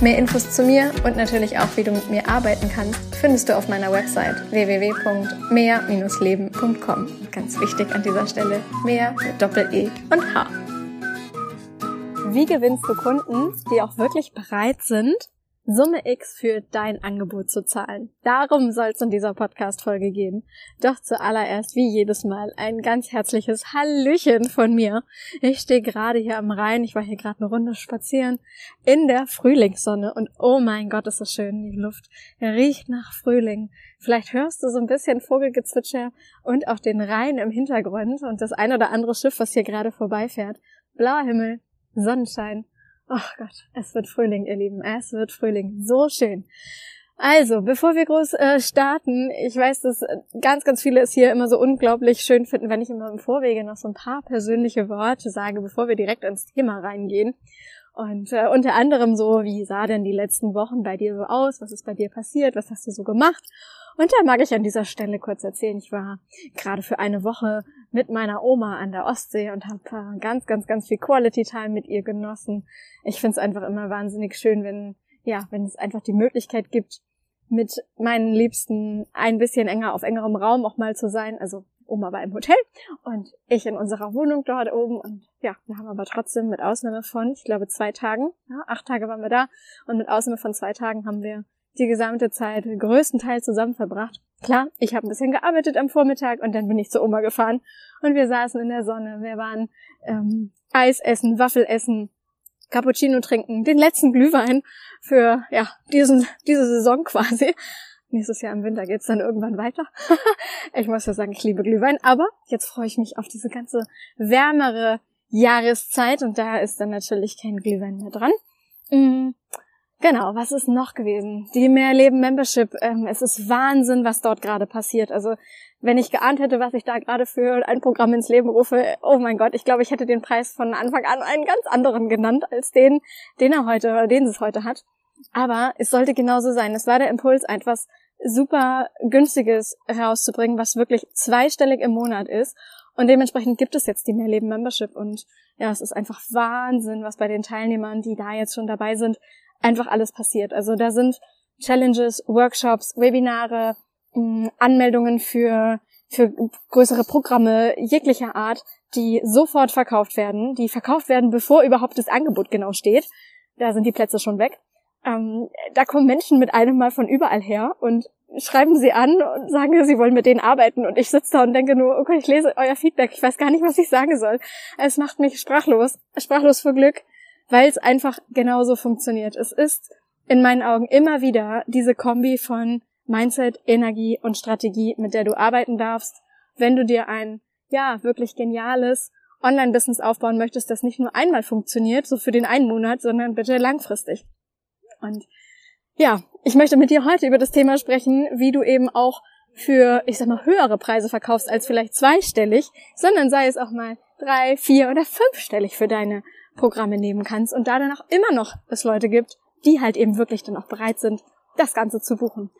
Mehr Infos zu mir und natürlich auch, wie du mit mir arbeiten kannst, findest du auf meiner Website www.mehr-leben.com. Ganz wichtig an dieser Stelle, mehr mit Doppel-E und H. Wie gewinnst du Kunden, die auch wirklich bereit sind, Summe X für dein Angebot zu zahlen. Darum soll es in dieser Podcast-Folge gehen. Doch zuallererst, wie jedes Mal, ein ganz herzliches Hallöchen von mir. Ich stehe gerade hier am Rhein. Ich war hier gerade eine Runde spazieren in der Frühlingssonne und oh mein Gott, ist das schön, die Luft riecht nach Frühling. Vielleicht hörst du so ein bisschen Vogelgezwitscher und auch den Rhein im Hintergrund und das ein oder andere Schiff, was hier gerade vorbeifährt. Blauer Himmel, Sonnenschein Ach Gott, es wird Frühling, ihr Lieben. Es wird Frühling. So schön. Also, bevor wir groß äh, starten, ich weiß, dass äh, ganz, ganz viele es hier immer so unglaublich schön finden, wenn ich immer im Vorwege noch so ein paar persönliche Worte sage, bevor wir direkt ins Thema reingehen. Und äh, unter anderem so, wie sah denn die letzten Wochen bei dir so aus? Was ist bei dir passiert? Was hast du so gemacht? Und da mag ich an dieser Stelle kurz erzählen, ich war gerade für eine Woche mit meiner Oma an der Ostsee und habe ganz, ganz, ganz viel Quality Time mit ihr genossen. Ich finde es einfach immer wahnsinnig schön, wenn, ja, wenn es einfach die Möglichkeit gibt, mit meinen Liebsten ein bisschen enger auf engerem Raum auch mal zu sein. Also Oma war im Hotel und ich in unserer Wohnung dort oben. Und ja, wir haben aber trotzdem mit Ausnahme von, ich glaube, zwei Tagen, ja, acht Tage waren wir da und mit Ausnahme von zwei Tagen haben wir die gesamte Zeit größtenteils zusammen verbracht. Klar, ich habe ein bisschen gearbeitet am Vormittag und dann bin ich zur Oma gefahren und wir saßen in der Sonne. Wir waren ähm, Eis essen, Waffel essen, Cappuccino trinken, den letzten Glühwein für ja diesen diese Saison quasi. Nächstes Jahr im Winter geht's dann irgendwann weiter. ich muss ja sagen, ich liebe Glühwein, aber jetzt freue ich mich auf diese ganze wärmere Jahreszeit und da ist dann natürlich kein Glühwein mehr dran. Genau, was ist noch gewesen? Die Mehrleben Membership. Ähm, es ist Wahnsinn, was dort gerade passiert. Also wenn ich geahnt hätte, was ich da gerade für ein Programm ins Leben rufe, oh mein Gott, ich glaube, ich hätte den Preis von Anfang an einen ganz anderen genannt als den, den er heute oder den es heute hat. Aber es sollte genauso sein. Es war der Impuls, etwas super günstiges rauszubringen, was wirklich zweistellig im Monat ist. Und dementsprechend gibt es jetzt die Mehrleben Membership. Und ja, es ist einfach Wahnsinn, was bei den Teilnehmern, die da jetzt schon dabei sind, einfach alles passiert. Also da sind Challenges, Workshops, Webinare, Anmeldungen für, für größere Programme jeglicher Art, die sofort verkauft werden, die verkauft werden, bevor überhaupt das Angebot genau steht. Da sind die Plätze schon weg. Ähm, da kommen Menschen mit einem Mal von überall her und schreiben sie an und sagen, sie wollen mit denen arbeiten. Und ich sitze da und denke nur, okay, ich lese euer Feedback. Ich weiß gar nicht, was ich sagen soll. Es macht mich sprachlos. Sprachlos vor Glück weil es einfach genauso funktioniert. Es ist in meinen Augen immer wieder diese Kombi von Mindset, Energie und Strategie, mit der du arbeiten darfst, wenn du dir ein, ja, wirklich geniales Online-Business aufbauen möchtest, das nicht nur einmal funktioniert, so für den einen Monat, sondern bitte langfristig. Und ja, ich möchte mit dir heute über das Thema sprechen, wie du eben auch für, ich sag mal, höhere Preise verkaufst als vielleicht zweistellig, sondern sei es auch mal drei, vier oder fünfstellig für deine Programme nehmen kannst und da dann auch immer noch es Leute gibt, die halt eben wirklich dann auch bereit sind, das Ganze zu buchen.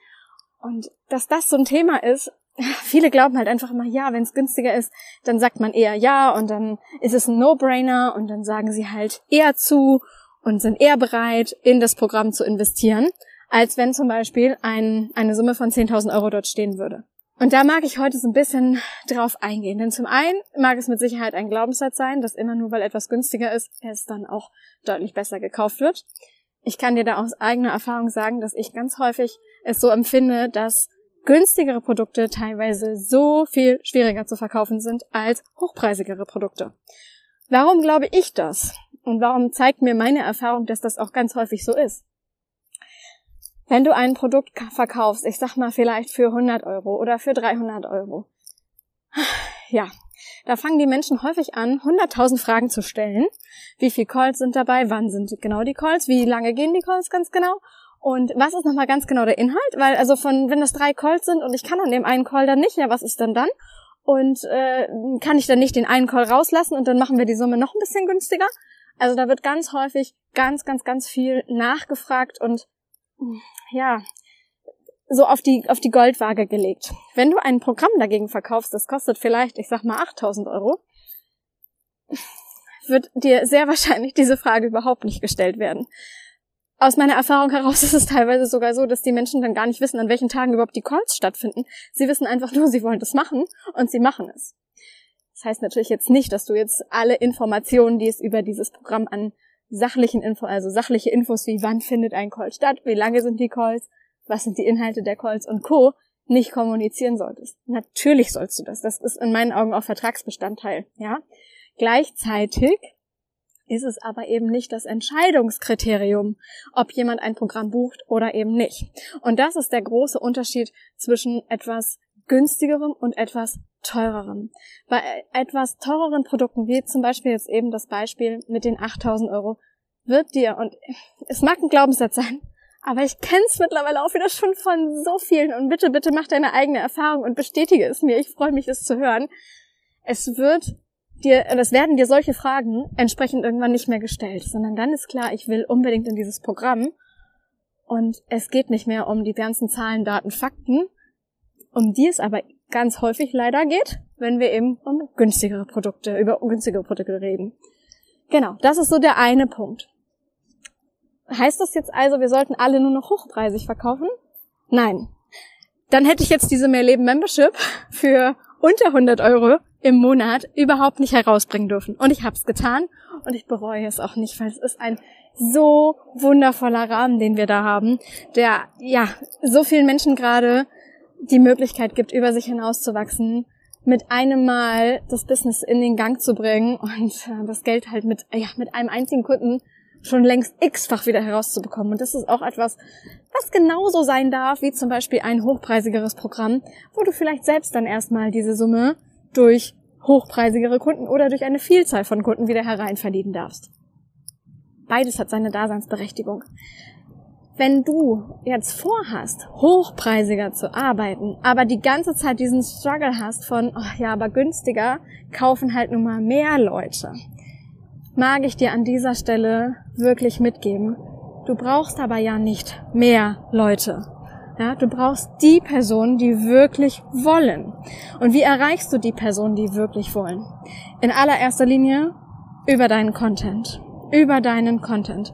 Und dass das so ein Thema ist, viele glauben halt einfach immer, ja, wenn es günstiger ist, dann sagt man eher ja und dann ist es ein No-Brainer und dann sagen sie halt eher zu und sind eher bereit, in das Programm zu investieren, als wenn zum Beispiel ein, eine Summe von 10.000 Euro dort stehen würde. Und da mag ich heute so ein bisschen drauf eingehen. Denn zum einen mag es mit Sicherheit ein Glaubenssatz sein, dass immer nur weil etwas günstiger ist, es dann auch deutlich besser gekauft wird. Ich kann dir da aus eigener Erfahrung sagen, dass ich ganz häufig es so empfinde, dass günstigere Produkte teilweise so viel schwieriger zu verkaufen sind als hochpreisigere Produkte. Warum glaube ich das? Und warum zeigt mir meine Erfahrung, dass das auch ganz häufig so ist? Wenn du ein Produkt verkaufst, ich sag mal vielleicht für 100 Euro oder für 300 Euro, ja, da fangen die Menschen häufig an, 100.000 Fragen zu stellen. Wie viel Calls sind dabei? Wann sind genau die Calls? Wie lange gehen die Calls ganz genau? Und was ist nochmal ganz genau der Inhalt? Weil also von, wenn das drei Calls sind und ich kann an dem einen Call dann nicht, ja, was ist denn dann? Und äh, kann ich dann nicht den einen Call rauslassen und dann machen wir die Summe noch ein bisschen günstiger? Also da wird ganz häufig ganz, ganz, ganz viel nachgefragt und ja, so auf die, auf die Goldwaage gelegt. Wenn du ein Programm dagegen verkaufst, das kostet vielleicht, ich sag mal, 8000 Euro, wird dir sehr wahrscheinlich diese Frage überhaupt nicht gestellt werden aus meiner Erfahrung heraus ist es teilweise sogar so, dass die Menschen dann gar nicht wissen, an welchen Tagen überhaupt die Calls stattfinden. Sie wissen einfach nur, sie wollen das machen und sie machen es. Das heißt natürlich jetzt nicht, dass du jetzt alle Informationen, die es über dieses Programm an sachlichen Info, also sachliche Infos wie wann findet ein Call statt, wie lange sind die Calls, was sind die Inhalte der Calls und Co. nicht kommunizieren solltest. Natürlich sollst du das. Das ist in meinen Augen auch Vertragsbestandteil, ja. Gleichzeitig ist es aber eben nicht das Entscheidungskriterium, ob jemand ein Programm bucht oder eben nicht. Und das ist der große Unterschied zwischen etwas günstigerem und etwas teurerem. Bei etwas teureren Produkten, wie zum Beispiel jetzt eben das Beispiel mit den 8000 Euro, wird dir, und es mag ein Glaubenssatz sein, aber ich kenne es mittlerweile auch wieder schon von so vielen und bitte, bitte mach deine eigene Erfahrung und bestätige es mir. Ich freue mich, es zu hören. Es wird dir, das werden dir solche Fragen entsprechend irgendwann nicht mehr gestellt, sondern dann ist klar, ich will unbedingt in dieses Programm und es geht nicht mehr um die ganzen Zahlen, Daten, Fakten, um die es aber ganz häufig leider geht, wenn wir eben um günstigere Produkte, über günstigere Produkte reden. Genau, das ist so der eine Punkt. Heißt das jetzt also, wir sollten alle nur noch hochpreisig verkaufen? Nein. Dann hätte ich jetzt diese Mehrleben Membership für unter 100 Euro im Monat überhaupt nicht herausbringen dürfen. Und ich habe es getan und ich bereue es auch nicht, weil es ist ein so wundervoller Rahmen, den wir da haben, der ja so vielen Menschen gerade die Möglichkeit gibt, über sich hinauszuwachsen, mit einem Mal das Business in den Gang zu bringen und äh, das Geld halt mit, ja, mit einem einzigen Kunden schon längst x-fach wieder herauszubekommen. Und das ist auch etwas, was genauso sein darf, wie zum Beispiel ein hochpreisigeres Programm, wo du vielleicht selbst dann erstmal diese Summe durch hochpreisigere Kunden oder durch eine Vielzahl von Kunden wieder hereinverdienen darfst. Beides hat seine Daseinsberechtigung. Wenn du jetzt vorhast, hochpreisiger zu arbeiten, aber die ganze Zeit diesen Struggle hast von, oh ja, aber günstiger, kaufen halt nun mal mehr Leute, mag ich dir an dieser Stelle wirklich mitgeben. Du brauchst aber ja nicht mehr Leute. Ja, du brauchst die Personen, die wirklich wollen. Und wie erreichst du die Personen, die wirklich wollen? In allererster Linie über deinen Content. Über deinen Content.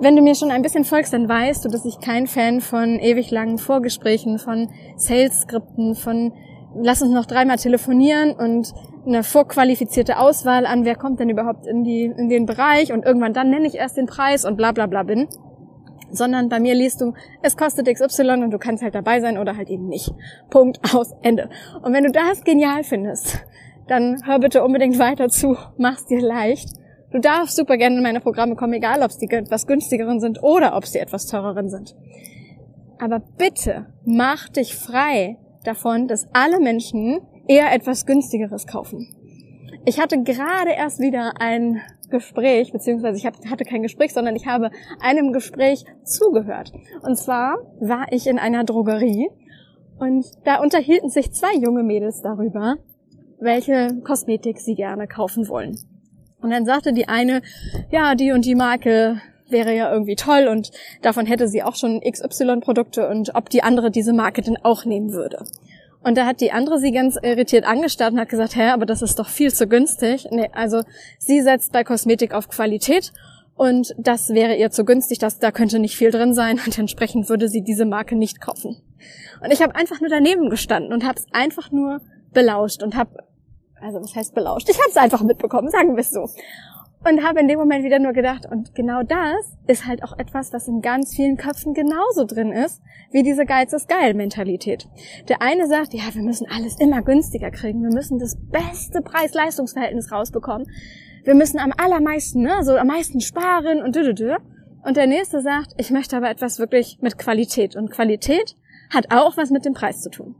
Wenn du mir schon ein bisschen folgst, dann weißt du, dass ich kein Fan von ewig langen Vorgesprächen, von Sales-Skripten, von lass uns noch dreimal telefonieren und eine vorqualifizierte Auswahl an, wer kommt denn überhaupt in, die, in den Bereich und irgendwann dann nenne ich erst den Preis und bla bla bla bin sondern bei mir liest du, es kostet XY und du kannst halt dabei sein oder halt eben nicht. Punkt aus Ende. Und wenn du das genial findest, dann hör bitte unbedingt weiter zu, mach's dir leicht. Du darfst super gerne in meine Programme kommen, egal ob es die etwas günstigeren sind oder ob es die etwas teureren sind. Aber bitte mach dich frei davon, dass alle Menschen eher etwas günstigeres kaufen. Ich hatte gerade erst wieder ein Gespräch, beziehungsweise ich hatte kein Gespräch, sondern ich habe einem Gespräch zugehört. Und zwar war ich in einer Drogerie und da unterhielten sich zwei junge Mädels darüber, welche Kosmetik sie gerne kaufen wollen. Und dann sagte die eine, ja, die und die Marke wäre ja irgendwie toll und davon hätte sie auch schon XY-Produkte und ob die andere diese Marke denn auch nehmen würde. Und da hat die andere sie ganz irritiert angestarrt und hat gesagt, hä, aber das ist doch viel zu günstig. Nee, also sie setzt bei Kosmetik auf Qualität und das wäre ihr zu günstig, dass da könnte nicht viel drin sein und entsprechend würde sie diese Marke nicht kaufen. Und ich habe einfach nur daneben gestanden und habe es einfach nur belauscht und habe, also was heißt belauscht? Ich habe es einfach mitbekommen, sagen wir es so und habe in dem Moment wieder nur gedacht, und genau das ist halt auch etwas, was in ganz vielen Köpfen genauso drin ist, wie diese Geiz ist geil Mentalität. Der eine sagt, ja, wir müssen alles immer günstiger kriegen, wir müssen das beste Preis-Leistungs-Verhältnis rausbekommen, wir müssen am allermeisten, ne, so am meisten sparen und dü, dü, dü. Und der nächste sagt, ich möchte aber etwas wirklich mit Qualität. Und Qualität hat auch was mit dem Preis zu tun.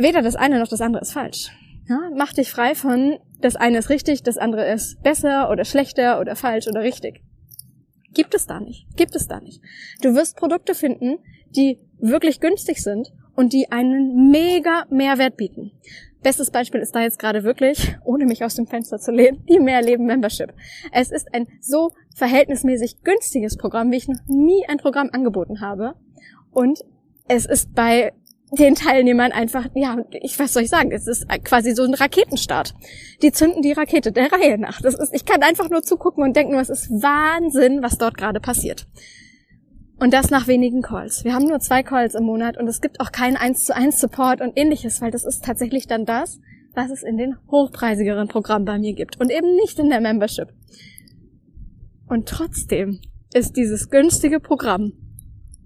Weder das eine noch das andere ist falsch. Ja, mach dich frei von, das eine ist richtig, das andere ist besser oder schlechter oder falsch oder richtig. Gibt es da nicht. Gibt es da nicht. Du wirst Produkte finden, die wirklich günstig sind und die einen mega Mehrwert bieten. Bestes Beispiel ist da jetzt gerade wirklich, ohne mich aus dem Fenster zu lehnen, die Mehrleben Membership. Es ist ein so verhältnismäßig günstiges Programm, wie ich noch nie ein Programm angeboten habe. Und es ist bei den Teilnehmern einfach, ja, ich was soll ich sagen, es ist quasi so ein Raketenstart. Die zünden die Rakete der Reihe nach. Das ist, ich kann einfach nur zugucken und denken, es ist Wahnsinn, was dort gerade passiert. Und das nach wenigen Calls. Wir haben nur zwei Calls im Monat und es gibt auch keinen 1 zu 1 Support und ähnliches, weil das ist tatsächlich dann das, was es in den hochpreisigeren Programmen bei mir gibt und eben nicht in der Membership. Und trotzdem ist dieses günstige Programm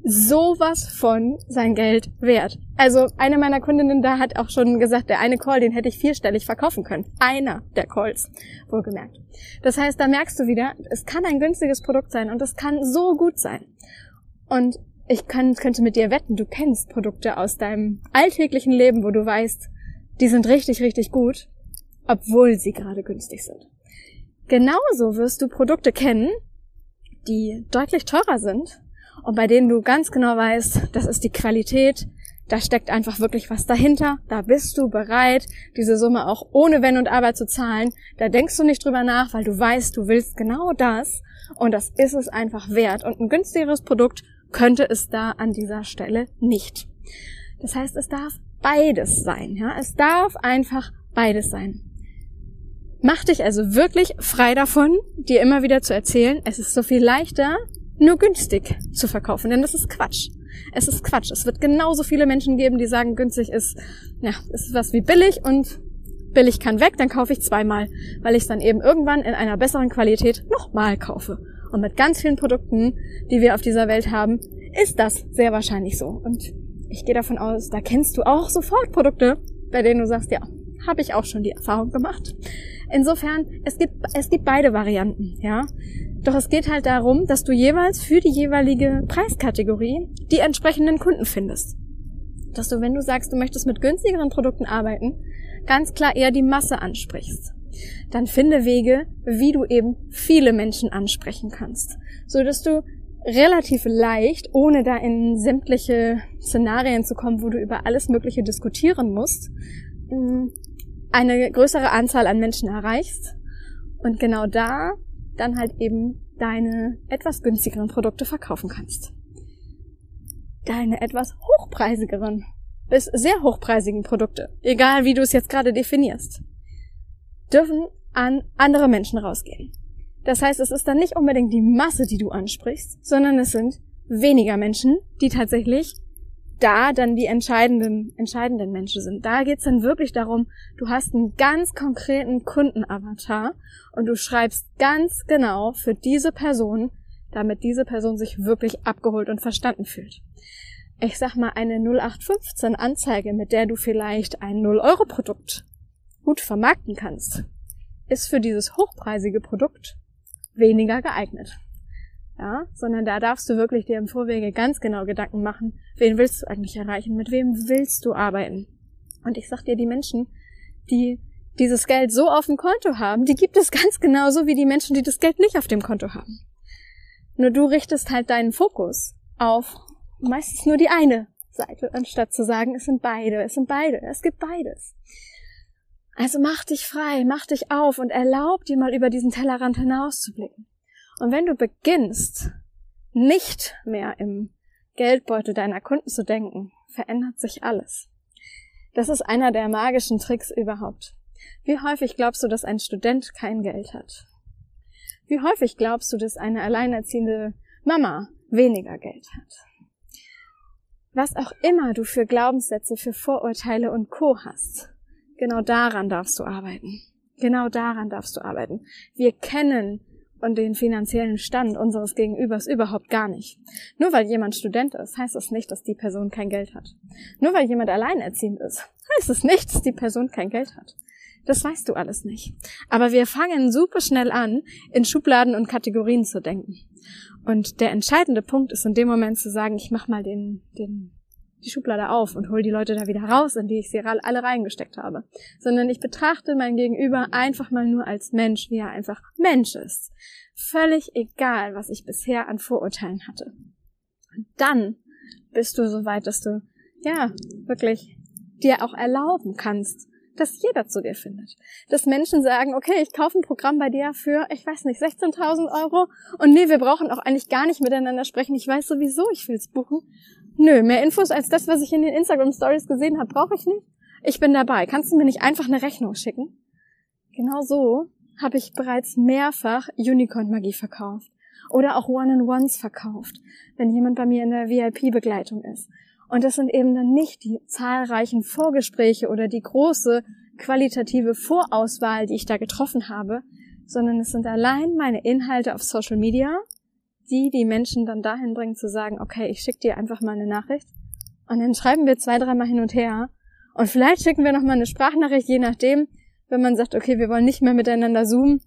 sowas von sein Geld wert. Also eine meiner Kundinnen da hat auch schon gesagt, der eine Call, den hätte ich vierstellig verkaufen können. Einer der Calls, wohlgemerkt. Das heißt, da merkst du wieder, es kann ein günstiges Produkt sein und es kann so gut sein. Und ich kann, könnte mit dir wetten, du kennst Produkte aus deinem alltäglichen Leben, wo du weißt, die sind richtig, richtig gut, obwohl sie gerade günstig sind. Genauso wirst du Produkte kennen, die deutlich teurer sind und bei denen du ganz genau weißt, das ist die Qualität, da steckt einfach wirklich was dahinter, da bist du bereit, diese Summe auch ohne Wenn und Aber zu zahlen, da denkst du nicht drüber nach, weil du weißt, du willst genau das und das ist es einfach wert und ein günstigeres Produkt könnte es da an dieser Stelle nicht. Das heißt, es darf beides sein, ja. Es darf einfach beides sein. Mach dich also wirklich frei davon, dir immer wieder zu erzählen, es ist so viel leichter, nur günstig zu verkaufen, denn das ist Quatsch. Es ist Quatsch. Es wird genauso viele Menschen geben, die sagen, günstig ist, ja, ist was wie billig und billig kann weg, dann kaufe ich zweimal, weil ich es dann eben irgendwann in einer besseren Qualität nochmal kaufe. Und mit ganz vielen Produkten, die wir auf dieser Welt haben, ist das sehr wahrscheinlich so. Und ich gehe davon aus, da kennst du auch sofort Produkte, bei denen du sagst, ja, habe ich auch schon die Erfahrung gemacht. Insofern, es gibt, es gibt beide Varianten, ja. Doch es geht halt darum, dass du jeweils für die jeweilige Preiskategorie die entsprechenden Kunden findest. Dass du, wenn du sagst, du möchtest mit günstigeren Produkten arbeiten, ganz klar eher die Masse ansprichst dann finde Wege, wie du eben viele Menschen ansprechen kannst, so dass du relativ leicht, ohne da in sämtliche Szenarien zu kommen, wo du über alles Mögliche diskutieren musst, mm, eine größere Anzahl an Menschen erreichst und genau da dann halt eben deine etwas günstigeren Produkte verkaufen kannst. Deine etwas hochpreisigeren bis sehr hochpreisigen Produkte, egal wie du es jetzt gerade definierst, dürfen an andere Menschen rausgehen. Das heißt, es ist dann nicht unbedingt die Masse, die du ansprichst, sondern es sind weniger Menschen, die tatsächlich da dann die entscheidenden, entscheidenden Menschen sind. Da geht's dann wirklich darum, du hast einen ganz konkreten Kundenavatar und du schreibst ganz genau für diese Person, damit diese Person sich wirklich abgeholt und verstanden fühlt. Ich sag mal, eine 0815 Anzeige, mit der du vielleicht ein 0-Euro-Produkt gut vermarkten kannst, ist für dieses hochpreisige Produkt weniger geeignet. Ja, sondern da darfst du wirklich dir im Vorwege ganz genau Gedanken machen, wen willst du eigentlich erreichen, mit wem willst du arbeiten. Und ich sag dir, die Menschen, die dieses Geld so auf dem Konto haben, die gibt es ganz genauso wie die Menschen, die das Geld nicht auf dem Konto haben. Nur du richtest halt deinen Fokus auf meistens nur die eine Seite, anstatt zu sagen, es sind beide, es sind beide, es gibt beides. Also mach dich frei, mach dich auf und erlaub dir mal über diesen Tellerrand hinauszublicken. Und wenn du beginnst, nicht mehr im Geldbeutel deiner Kunden zu denken, verändert sich alles. Das ist einer der magischen Tricks überhaupt. Wie häufig glaubst du, dass ein Student kein Geld hat? Wie häufig glaubst du, dass eine alleinerziehende Mama weniger Geld hat? Was auch immer du für Glaubenssätze, für Vorurteile und Co hast, Genau daran darfst du arbeiten. Genau daran darfst du arbeiten. Wir kennen und den finanziellen Stand unseres Gegenübers überhaupt gar nicht. Nur weil jemand Student ist, heißt das nicht, dass die Person kein Geld hat. Nur weil jemand alleinerziehend ist, heißt es nicht, dass die Person kein Geld hat. Das weißt du alles nicht. Aber wir fangen super schnell an, in Schubladen und Kategorien zu denken. Und der entscheidende Punkt ist in dem Moment zu sagen, ich mach mal den, den die Schublade auf und hole die Leute da wieder raus, in die ich sie alle reingesteckt habe, sondern ich betrachte mein Gegenüber einfach mal nur als Mensch, wie er einfach Mensch ist. Völlig egal, was ich bisher an Vorurteilen hatte. Und dann bist du so weit, dass du ja, wirklich dir auch erlauben kannst, dass jeder zu dir findet. Dass Menschen sagen, okay, ich kaufe ein Programm bei dir für, ich weiß nicht, 16.000 Euro und nee, wir brauchen auch eigentlich gar nicht miteinander sprechen. Ich weiß sowieso, ich will es buchen. Nö, mehr Infos als das, was ich in den Instagram Stories gesehen habe, brauche ich nicht. Ich bin dabei. Kannst du mir nicht einfach eine Rechnung schicken? Genau so habe ich bereits mehrfach Unicorn-Magie verkauft oder auch One-on-Ones verkauft, wenn jemand bei mir in der VIP-Begleitung ist. Und das sind eben dann nicht die zahlreichen Vorgespräche oder die große qualitative Vorauswahl, die ich da getroffen habe, sondern es sind allein meine Inhalte auf Social Media, die die Menschen dann dahin bringen zu sagen, okay, ich schicke dir einfach mal eine Nachricht und dann schreiben wir zwei, dreimal hin und her und vielleicht schicken wir noch mal eine Sprachnachricht, je nachdem, wenn man sagt, okay, wir wollen nicht mehr miteinander zoomen.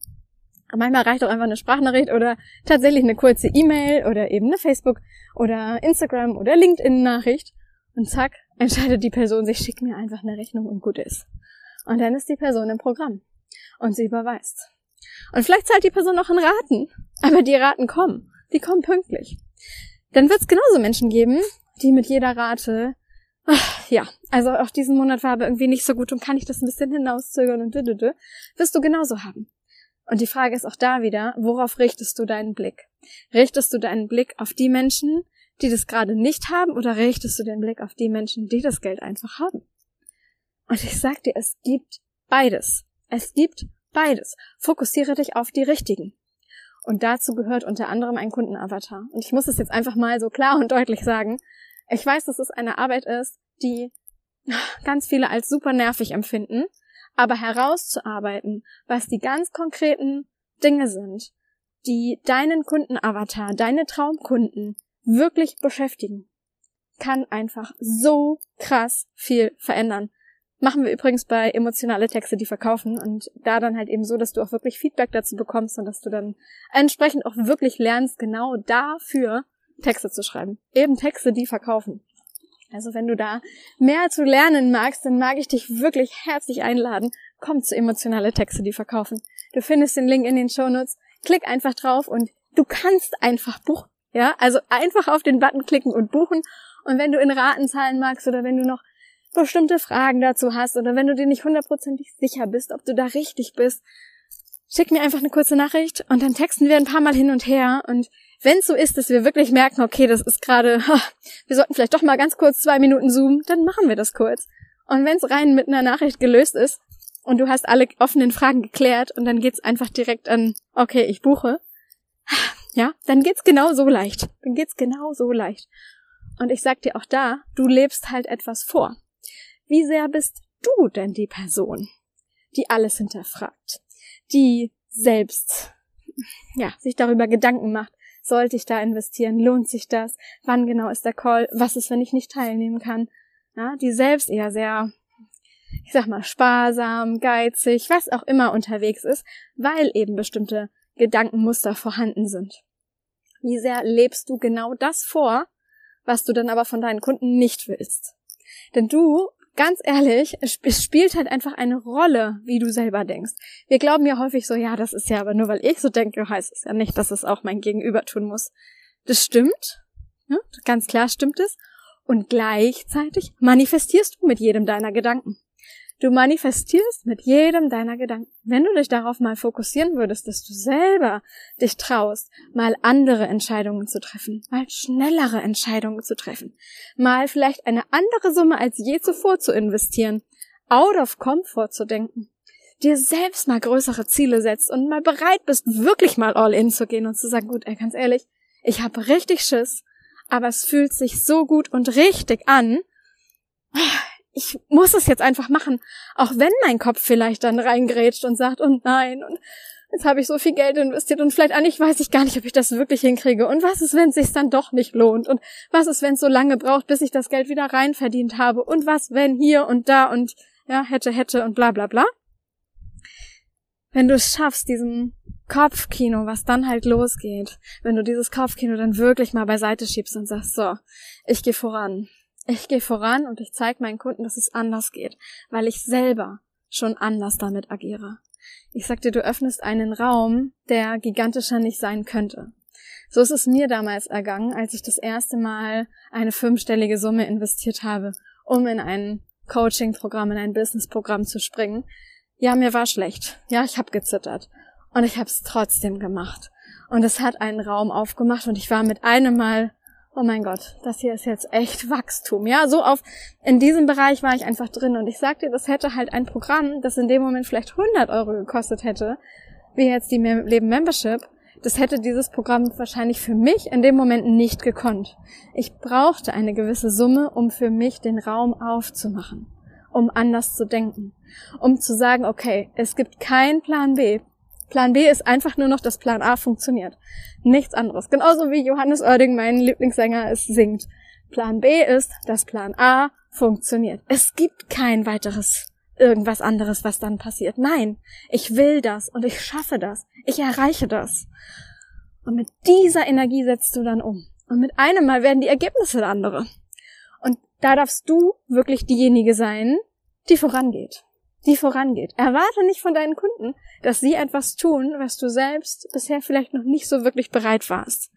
Manchmal reicht auch einfach eine Sprachnachricht oder tatsächlich eine kurze E-Mail oder eben eine Facebook oder Instagram oder LinkedIn Nachricht. Und zack, entscheidet die Person sich, schickt mir einfach eine Rechnung und gut ist. Und dann ist die Person im Programm. Und sie überweist. Und vielleicht zahlt die Person noch in Raten. Aber die Raten kommen. Die kommen pünktlich. Dann wird es genauso Menschen geben, die mit jeder Rate Ach, ja, also auch diesen Monat war aber irgendwie nicht so gut und kann ich das ein bisschen hinauszögern und dödödö, wirst du genauso haben. Und die Frage ist auch da wieder, worauf richtest du deinen Blick? Richtest du deinen Blick auf die Menschen, die das gerade nicht haben, oder richtest du den Blick auf die Menschen, die das Geld einfach haben? Und ich sag dir, es gibt beides. Es gibt beides. Fokussiere dich auf die richtigen. Und dazu gehört unter anderem ein Kundenavatar. Und ich muss es jetzt einfach mal so klar und deutlich sagen. Ich weiß, dass es eine Arbeit ist, die ganz viele als super nervig empfinden, aber herauszuarbeiten, was die ganz konkreten Dinge sind, die deinen Kundenavatar, deine Traumkunden wirklich beschäftigen, kann einfach so krass viel verändern. Machen wir übrigens bei emotionale Texte, die verkaufen und da dann halt eben so, dass du auch wirklich Feedback dazu bekommst und dass du dann entsprechend auch wirklich lernst, genau dafür Texte zu schreiben. Eben Texte, die verkaufen. Also wenn du da mehr zu lernen magst, dann mag ich dich wirklich herzlich einladen. Komm zu emotionale Texte, die verkaufen. Du findest den Link in den Shownotes. Klick einfach drauf und du kannst einfach buchen. Ja, also einfach auf den Button klicken und buchen. Und wenn du in Raten zahlen magst oder wenn du noch bestimmte Fragen dazu hast oder wenn du dir nicht hundertprozentig sicher bist, ob du da richtig bist, schick mir einfach eine kurze Nachricht und dann texten wir ein paar Mal hin und her und wenn es so ist, dass wir wirklich merken, okay, das ist gerade, wir sollten vielleicht doch mal ganz kurz zwei Minuten zoomen, dann machen wir das kurz. Und wenn es rein mit einer Nachricht gelöst ist und du hast alle offenen Fragen geklärt und dann geht's einfach direkt an, okay, ich buche, ja, dann geht's genau so leicht. Dann geht's genau so leicht. Und ich sag dir auch da, du lebst halt etwas vor. Wie sehr bist du denn die Person, die alles hinterfragt, die selbst, ja, sich darüber Gedanken macht, sollte ich da investieren? Lohnt sich das? Wann genau ist der Call? Was ist, wenn ich nicht teilnehmen kann? Ja, die selbst eher sehr, ich sag mal, sparsam, geizig, was auch immer unterwegs ist, weil eben bestimmte Gedankenmuster vorhanden sind. Wie sehr lebst du genau das vor, was du dann aber von deinen Kunden nicht willst? Denn du ganz ehrlich, es spielt halt einfach eine Rolle, wie du selber denkst. Wir glauben ja häufig so, ja, das ist ja aber nur weil ich so denke, heißt es ja nicht, dass es auch mein Gegenüber tun muss. Das stimmt. Ja, ganz klar stimmt es. Und gleichzeitig manifestierst du mit jedem deiner Gedanken. Du manifestierst mit jedem deiner Gedanken. Wenn du dich darauf mal fokussieren würdest, dass du selber dich traust, mal andere Entscheidungen zu treffen, mal schnellere Entscheidungen zu treffen, mal vielleicht eine andere Summe als je zuvor zu investieren, out of comfort zu denken, dir selbst mal größere Ziele setzt und mal bereit bist, wirklich mal all in zu gehen und zu sagen, gut, ey, ganz ehrlich, ich habe richtig Schiss, aber es fühlt sich so gut und richtig an muss es jetzt einfach machen, auch wenn mein Kopf vielleicht dann reingrätscht und sagt, und nein, und jetzt habe ich so viel Geld investiert und vielleicht eigentlich weiß ich gar nicht, ob ich das wirklich hinkriege. Und was ist, wenn es sich dann doch nicht lohnt? Und was ist, wenn es so lange braucht, bis ich das Geld wieder rein verdient habe? Und was, wenn hier und da und ja, hätte, hätte und bla bla bla. Wenn du es schaffst, diesen Kopfkino, was dann halt losgeht, wenn du dieses Kopfkino dann wirklich mal beiseite schiebst und sagst, so, ich gehe voran, ich gehe voran und ich zeige meinen Kunden, dass es anders geht, weil ich selber schon anders damit agiere. Ich sag dir, du öffnest einen Raum, der gigantischer nicht sein könnte. So ist es mir damals ergangen, als ich das erste Mal eine fünfstellige Summe investiert habe, um in ein Coaching-Programm, in ein Business-Programm zu springen. Ja, mir war schlecht. Ja, ich habe gezittert. Und ich habe es trotzdem gemacht. Und es hat einen Raum aufgemacht und ich war mit einem Mal, oh mein Gott, das hier ist jetzt echt Wachstum. Ja, so auf, in diesem Bereich war ich einfach drin und ich sagte, das hätte halt ein Programm, das in dem Moment vielleicht 100 Euro gekostet hätte, wie jetzt die Leben Membership, das hätte dieses Programm wahrscheinlich für mich in dem Moment nicht gekonnt. Ich brauchte eine gewisse Summe, um für mich den Raum aufzumachen, um anders zu denken, um zu sagen, okay, es gibt keinen Plan B. Plan B ist einfach nur noch, dass Plan A funktioniert. Nichts anderes. Genauso wie Johannes Oerding, mein Lieblingssänger, es singt. Plan B ist, dass Plan A funktioniert. Es gibt kein weiteres irgendwas anderes, was dann passiert. Nein, ich will das und ich schaffe das. Ich erreiche das. Und mit dieser Energie setzt du dann um. Und mit einem Mal werden die Ergebnisse andere. Und da darfst du wirklich diejenige sein, die vorangeht. Die vorangeht. Erwarte nicht von deinen Kunden, dass sie etwas tun, was du selbst bisher vielleicht noch nicht so wirklich bereit warst.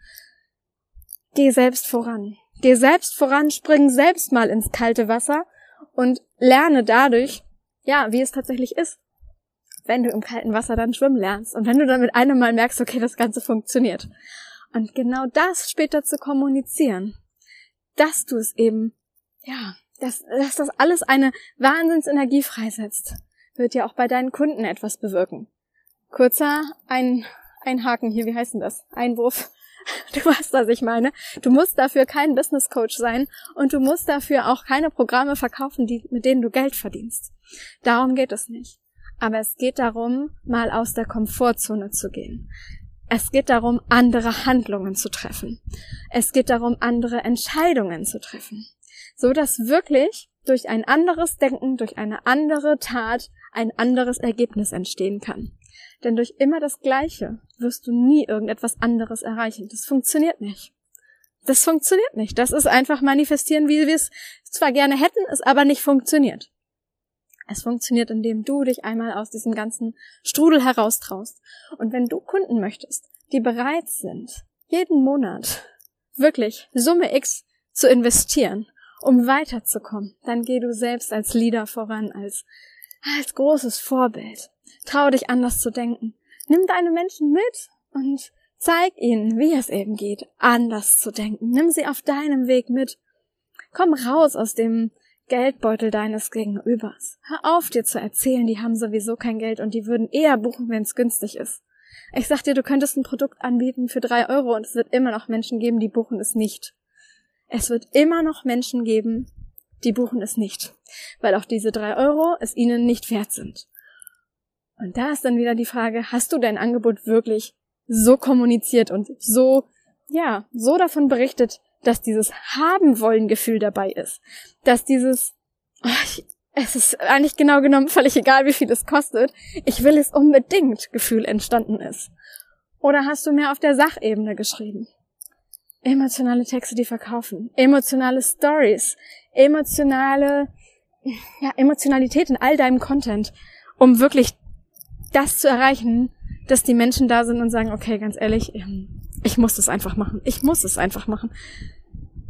Geh selbst voran. Geh selbst voran, spring selbst mal ins kalte Wasser und lerne dadurch, ja, wie es tatsächlich ist, wenn du im kalten Wasser dann schwimmen lernst und wenn du dann mit einem Mal merkst, okay, das Ganze funktioniert. Und genau das später zu kommunizieren, dass du es eben, ja, dass, dass das alles eine Wahnsinnsenergie freisetzt, wird ja auch bei deinen Kunden etwas bewirken. Kurzer ein, ein Haken hier, wie heißt denn das? Einwurf. Du weißt, was ich meine. Du musst dafür kein Business Coach sein und du musst dafür auch keine Programme verkaufen, die, mit denen du Geld verdienst. Darum geht es nicht. Aber es geht darum, mal aus der Komfortzone zu gehen. Es geht darum, andere Handlungen zu treffen. Es geht darum, andere Entscheidungen zu treffen. So dass wirklich durch ein anderes Denken, durch eine andere Tat ein anderes Ergebnis entstehen kann. Denn durch immer das Gleiche wirst du nie irgendetwas anderes erreichen. Das funktioniert nicht. Das funktioniert nicht. Das ist einfach manifestieren, wie wir es zwar gerne hätten, es aber nicht funktioniert. Es funktioniert, indem du dich einmal aus diesem ganzen Strudel heraustraust. Und wenn du Kunden möchtest, die bereit sind, jeden Monat wirklich Summe X zu investieren, um weiterzukommen, dann geh du selbst als Leader voran, als, als großes Vorbild. Trau dich anders zu denken. Nimm deine Menschen mit und zeig ihnen, wie es eben geht, anders zu denken. Nimm sie auf deinem Weg mit. Komm raus aus dem Geldbeutel deines Gegenübers. Hör auf, dir zu erzählen, die haben sowieso kein Geld und die würden eher buchen, wenn es günstig ist. Ich sag dir, du könntest ein Produkt anbieten für drei Euro und es wird immer noch Menschen geben, die buchen es nicht. Es wird immer noch Menschen geben, die buchen es nicht, weil auch diese drei Euro es ihnen nicht wert sind. Und da ist dann wieder die Frage, hast du dein Angebot wirklich so kommuniziert und so, ja, so davon berichtet, dass dieses haben wollen Gefühl dabei ist, dass dieses oh, es ist eigentlich genau genommen völlig egal, wie viel es kostet, ich will es unbedingt Gefühl entstanden ist. Oder hast du mehr auf der Sachebene geschrieben? Emotionale Texte, die verkaufen, emotionale Stories, emotionale ja, Emotionalität in all deinem Content, um wirklich das zu erreichen, dass die Menschen da sind und sagen, okay, ganz ehrlich, ähm, ich muss das einfach machen. Ich muss es einfach machen.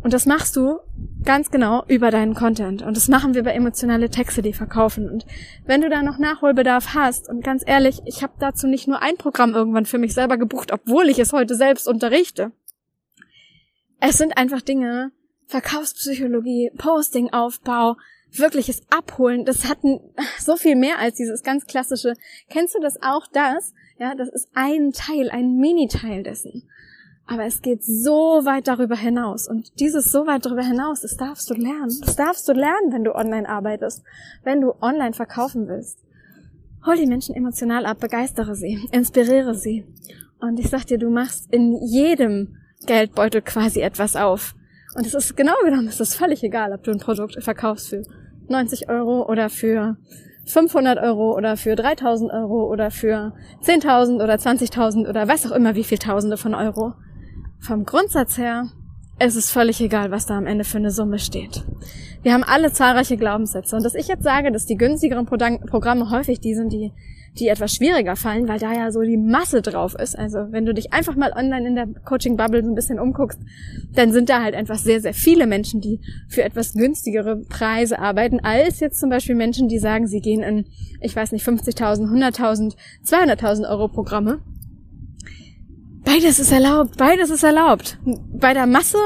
Und das machst du ganz genau über deinen Content. Und das machen wir bei emotionale Texte, die verkaufen. Und wenn du da noch Nachholbedarf hast, und ganz ehrlich, ich habe dazu nicht nur ein Programm irgendwann für mich selber gebucht, obwohl ich es heute selbst unterrichte. Es sind einfach Dinge, Verkaufspsychologie, Postingaufbau, wirkliches Abholen, das hat so viel mehr als dieses ganz klassische. Kennst du das auch, das? Ja, das ist ein Teil, ein Mini-Teil dessen. Aber es geht so weit darüber hinaus. Und dieses so weit darüber hinaus, das darfst du lernen. Das darfst du lernen, wenn du online arbeitest, wenn du online verkaufen willst. Hol die Menschen emotional ab, begeistere sie, inspiriere sie. Und ich sag dir, du machst in jedem Geldbeutel quasi etwas auf. Und es ist genau genommen, es ist völlig egal, ob du ein Produkt verkaufst für 90 Euro oder für 500 Euro oder für 3000 Euro oder für 10.000 oder 20.000 oder was auch immer, wie viel Tausende von Euro vom Grundsatz her es ist völlig egal, was da am Ende für eine Summe steht. Wir haben alle zahlreiche Glaubenssätze. Und dass ich jetzt sage, dass die günstigeren Programme häufig die sind, die die etwas schwieriger fallen, weil da ja so die Masse drauf ist. Also wenn du dich einfach mal online in der Coaching-Bubble ein bisschen umguckst, dann sind da halt einfach sehr, sehr viele Menschen, die für etwas günstigere Preise arbeiten, als jetzt zum Beispiel Menschen, die sagen, sie gehen in, ich weiß nicht, 50.000, 100.000, 200.000 Euro Programme. Beides ist erlaubt, beides ist erlaubt. Bei der Masse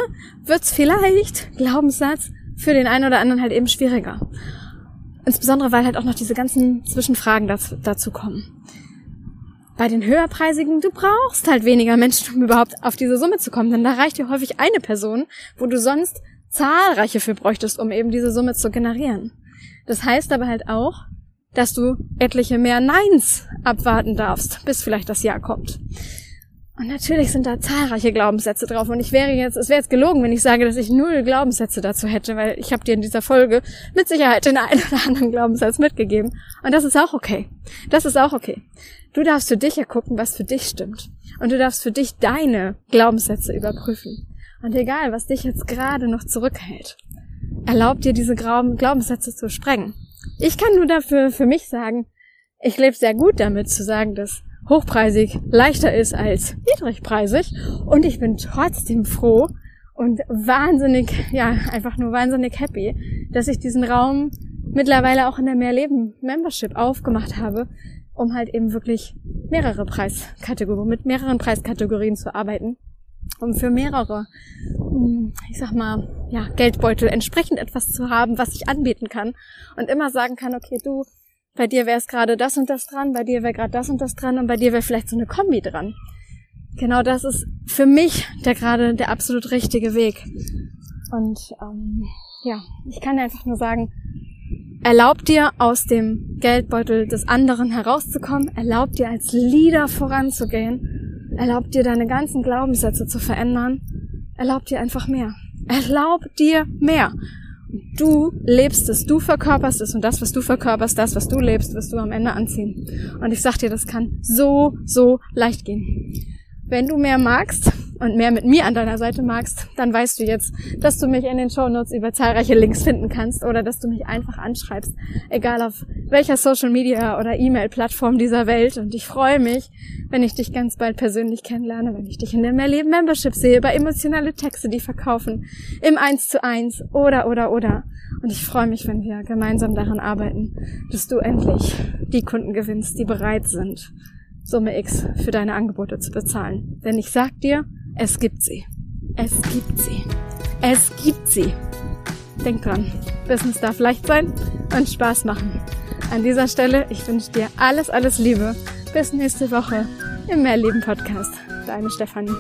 wird's vielleicht, Glaubenssatz, für den einen oder anderen halt eben schwieriger. Insbesondere, weil halt auch noch diese ganzen Zwischenfragen dazu, dazu kommen. Bei den höherpreisigen, du brauchst halt weniger Menschen, um überhaupt auf diese Summe zu kommen, denn da reicht dir häufig eine Person, wo du sonst zahlreiche für bräuchtest, um eben diese Summe zu generieren. Das heißt aber halt auch, dass du etliche mehr Neins abwarten darfst, bis vielleicht das Jahr kommt. Und natürlich sind da zahlreiche Glaubenssätze drauf. Und ich wäre jetzt, es wäre jetzt gelogen, wenn ich sage, dass ich null Glaubenssätze dazu hätte, weil ich habe dir in dieser Folge mit Sicherheit den einen oder anderen Glaubenssatz mitgegeben. Und das ist auch okay. Das ist auch okay. Du darfst für dich ja gucken, was für dich stimmt. Und du darfst für dich deine Glaubenssätze überprüfen. Und egal, was dich jetzt gerade noch zurückhält, erlaub dir diese Glaubenssätze zu sprengen. Ich kann nur dafür für mich sagen, ich lebe sehr gut damit zu sagen, dass hochpreisig leichter ist als niedrigpreisig. Und ich bin trotzdem froh und wahnsinnig, ja, einfach nur wahnsinnig happy, dass ich diesen Raum mittlerweile auch in der Mehrleben Membership aufgemacht habe, um halt eben wirklich mehrere Preiskategorien, mit mehreren Preiskategorien zu arbeiten, um für mehrere, hm, ich sag mal, ja, Geldbeutel entsprechend etwas zu haben, was ich anbieten kann und immer sagen kann, okay, du, bei dir wäre es gerade das und das dran, bei dir wäre gerade das und das dran und bei dir wäre vielleicht so eine Kombi dran. Genau das ist für mich der gerade der absolut richtige Weg. Und ähm, ja, ich kann einfach nur sagen, erlaub dir aus dem Geldbeutel des anderen herauszukommen, erlaub dir als Leader voranzugehen, erlaub dir deine ganzen Glaubenssätze zu verändern, erlaub dir einfach mehr. Erlaub dir mehr. Du lebst es, du verkörperst es und das, was du verkörperst, das, was du lebst, wirst du am Ende anziehen. Und ich sag dir, das kann so, so leicht gehen. Wenn du mehr magst und mehr mit mir an deiner Seite magst, dann weißt du jetzt, dass du mich in den Shownotes über zahlreiche Links finden kannst oder dass du mich einfach anschreibst, egal auf welcher Social Media oder E-Mail-Plattform dieser Welt. Und ich freue mich, wenn ich dich ganz bald persönlich kennenlerne, wenn ich dich in der Mehrleben Membership sehe, bei emotionale Texte, die verkaufen, im 1 zu 1 oder, oder, oder. Und ich freue mich, wenn wir gemeinsam daran arbeiten, dass du endlich die Kunden gewinnst, die bereit sind, Summe X für deine Angebote zu bezahlen. Denn ich sag dir, es gibt sie. Es gibt sie. Es gibt sie. Denk dran, Business darf leicht sein und Spaß machen. An dieser Stelle, ich wünsche dir alles, alles Liebe. Bis nächste Woche im Mehrleben Podcast. Deine Stefanie.